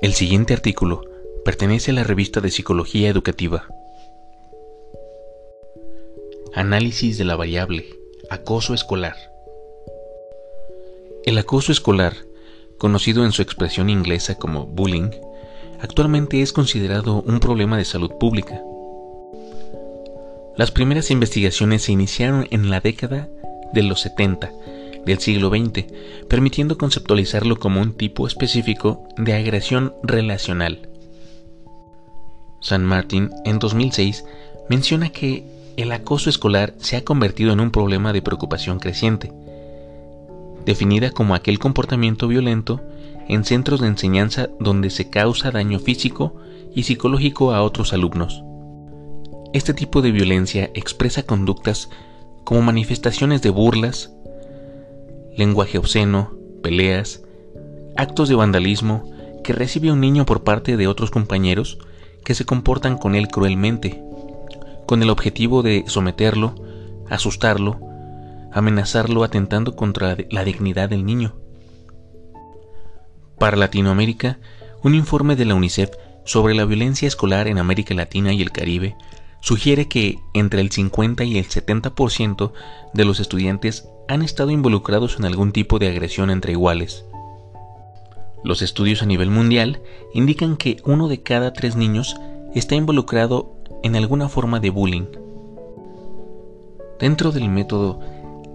El siguiente artículo pertenece a la revista de Psicología Educativa. Análisis de la variable acoso escolar. El acoso escolar, conocido en su expresión inglesa como bullying, actualmente es considerado un problema de salud pública. Las primeras investigaciones se iniciaron en la década de los 70 del siglo XX, permitiendo conceptualizarlo como un tipo específico de agresión relacional. San Martin, en 2006, menciona que el acoso escolar se ha convertido en un problema de preocupación creciente, definida como aquel comportamiento violento en centros de enseñanza donde se causa daño físico y psicológico a otros alumnos. Este tipo de violencia expresa conductas como manifestaciones de burlas, lenguaje obsceno, peleas, actos de vandalismo que recibe un niño por parte de otros compañeros que se comportan con él cruelmente, con el objetivo de someterlo, asustarlo, amenazarlo atentando contra la dignidad del niño. Para Latinoamérica, un informe de la UNICEF sobre la violencia escolar en América Latina y el Caribe sugiere que entre el 50 y el 70% de los estudiantes han estado involucrados en algún tipo de agresión entre iguales. Los estudios a nivel mundial indican que uno de cada tres niños está involucrado en alguna forma de bullying. Dentro del método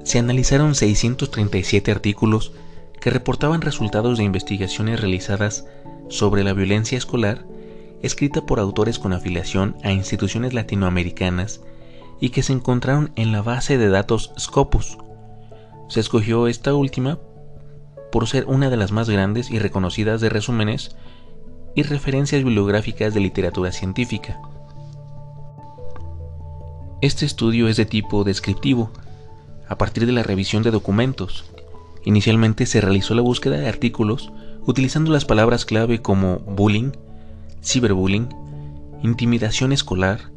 se analizaron 637 artículos que reportaban resultados de investigaciones realizadas sobre la violencia escolar escrita por autores con afiliación a instituciones latinoamericanas y que se encontraron en la base de datos Scopus. Se escogió esta última por ser una de las más grandes y reconocidas de resúmenes y referencias bibliográficas de literatura científica. Este estudio es de tipo descriptivo, a partir de la revisión de documentos. Inicialmente se realizó la búsqueda de artículos utilizando las palabras clave como bullying, ciberbullying, intimidación escolar,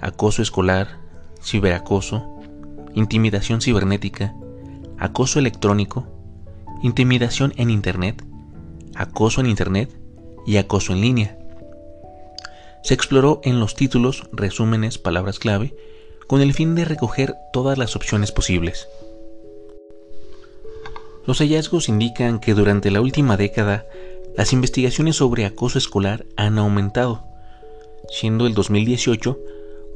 acoso escolar, ciberacoso, intimidación cibernética, acoso electrónico, intimidación en Internet, acoso en Internet y acoso en línea. Se exploró en los títulos, resúmenes, palabras clave, con el fin de recoger todas las opciones posibles. Los hallazgos indican que durante la última década las investigaciones sobre acoso escolar han aumentado, siendo el 2018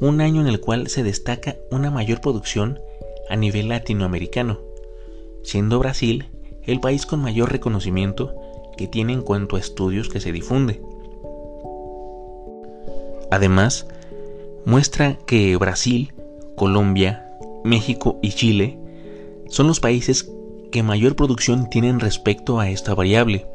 un año en el cual se destaca una mayor producción a nivel latinoamericano, siendo Brasil el país con mayor reconocimiento que tiene en cuanto a estudios que se difunde. Además, muestra que Brasil, Colombia, México y Chile son los países que mayor producción tienen respecto a esta variable,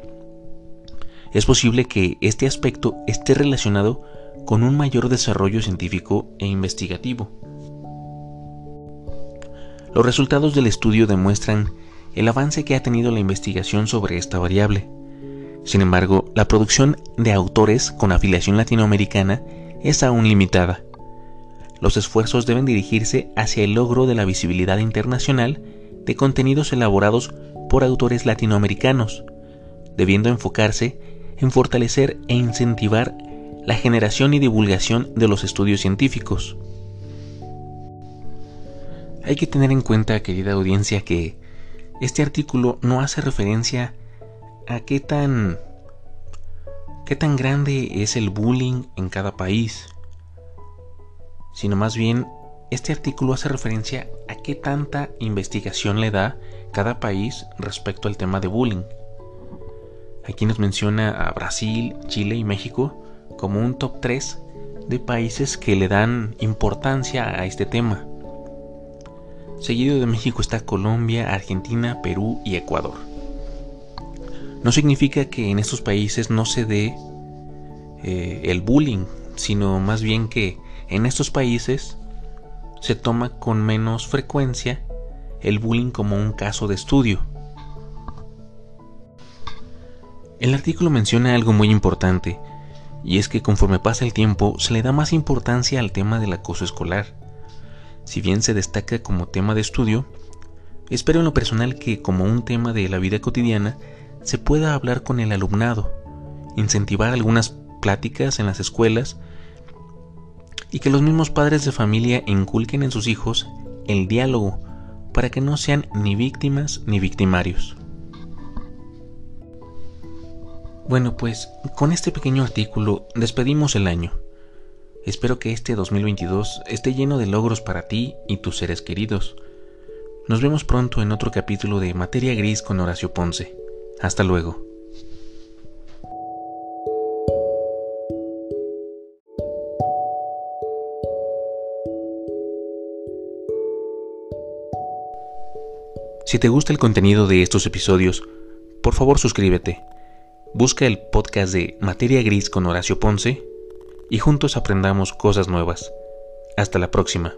es posible que este aspecto esté relacionado con un mayor desarrollo científico e investigativo. Los resultados del estudio demuestran el avance que ha tenido la investigación sobre esta variable. Sin embargo, la producción de autores con afiliación latinoamericana es aún limitada. Los esfuerzos deben dirigirse hacia el logro de la visibilidad internacional de contenidos elaborados por autores latinoamericanos, debiendo enfocarse en fortalecer e incentivar la generación y divulgación de los estudios científicos. Hay que tener en cuenta, querida audiencia, que este artículo no hace referencia a qué tan qué tan grande es el bullying en cada país, sino más bien este artículo hace referencia a qué tanta investigación le da cada país respecto al tema de bullying. Aquí nos menciona a Brasil, Chile y México como un top 3 de países que le dan importancia a este tema. Seguido de México está Colombia, Argentina, Perú y Ecuador. No significa que en estos países no se dé eh, el bullying, sino más bien que en estos países se toma con menos frecuencia el bullying como un caso de estudio. El artículo menciona algo muy importante, y es que conforme pasa el tiempo se le da más importancia al tema del acoso escolar. Si bien se destaca como tema de estudio, espero en lo personal que como un tema de la vida cotidiana se pueda hablar con el alumnado incentivar algunas pláticas en las escuelas y que los mismos padres de familia inculquen en sus hijos el diálogo para que no sean ni víctimas ni victimarios. Bueno, pues con este pequeño artículo despedimos el año. Espero que este 2022 esté lleno de logros para ti y tus seres queridos. Nos vemos pronto en otro capítulo de Materia Gris con Horacio Ponce. Hasta luego. Si te gusta el contenido de estos episodios, por favor suscríbete. Busca el podcast de Materia Gris con Horacio Ponce y juntos aprendamos cosas nuevas. Hasta la próxima.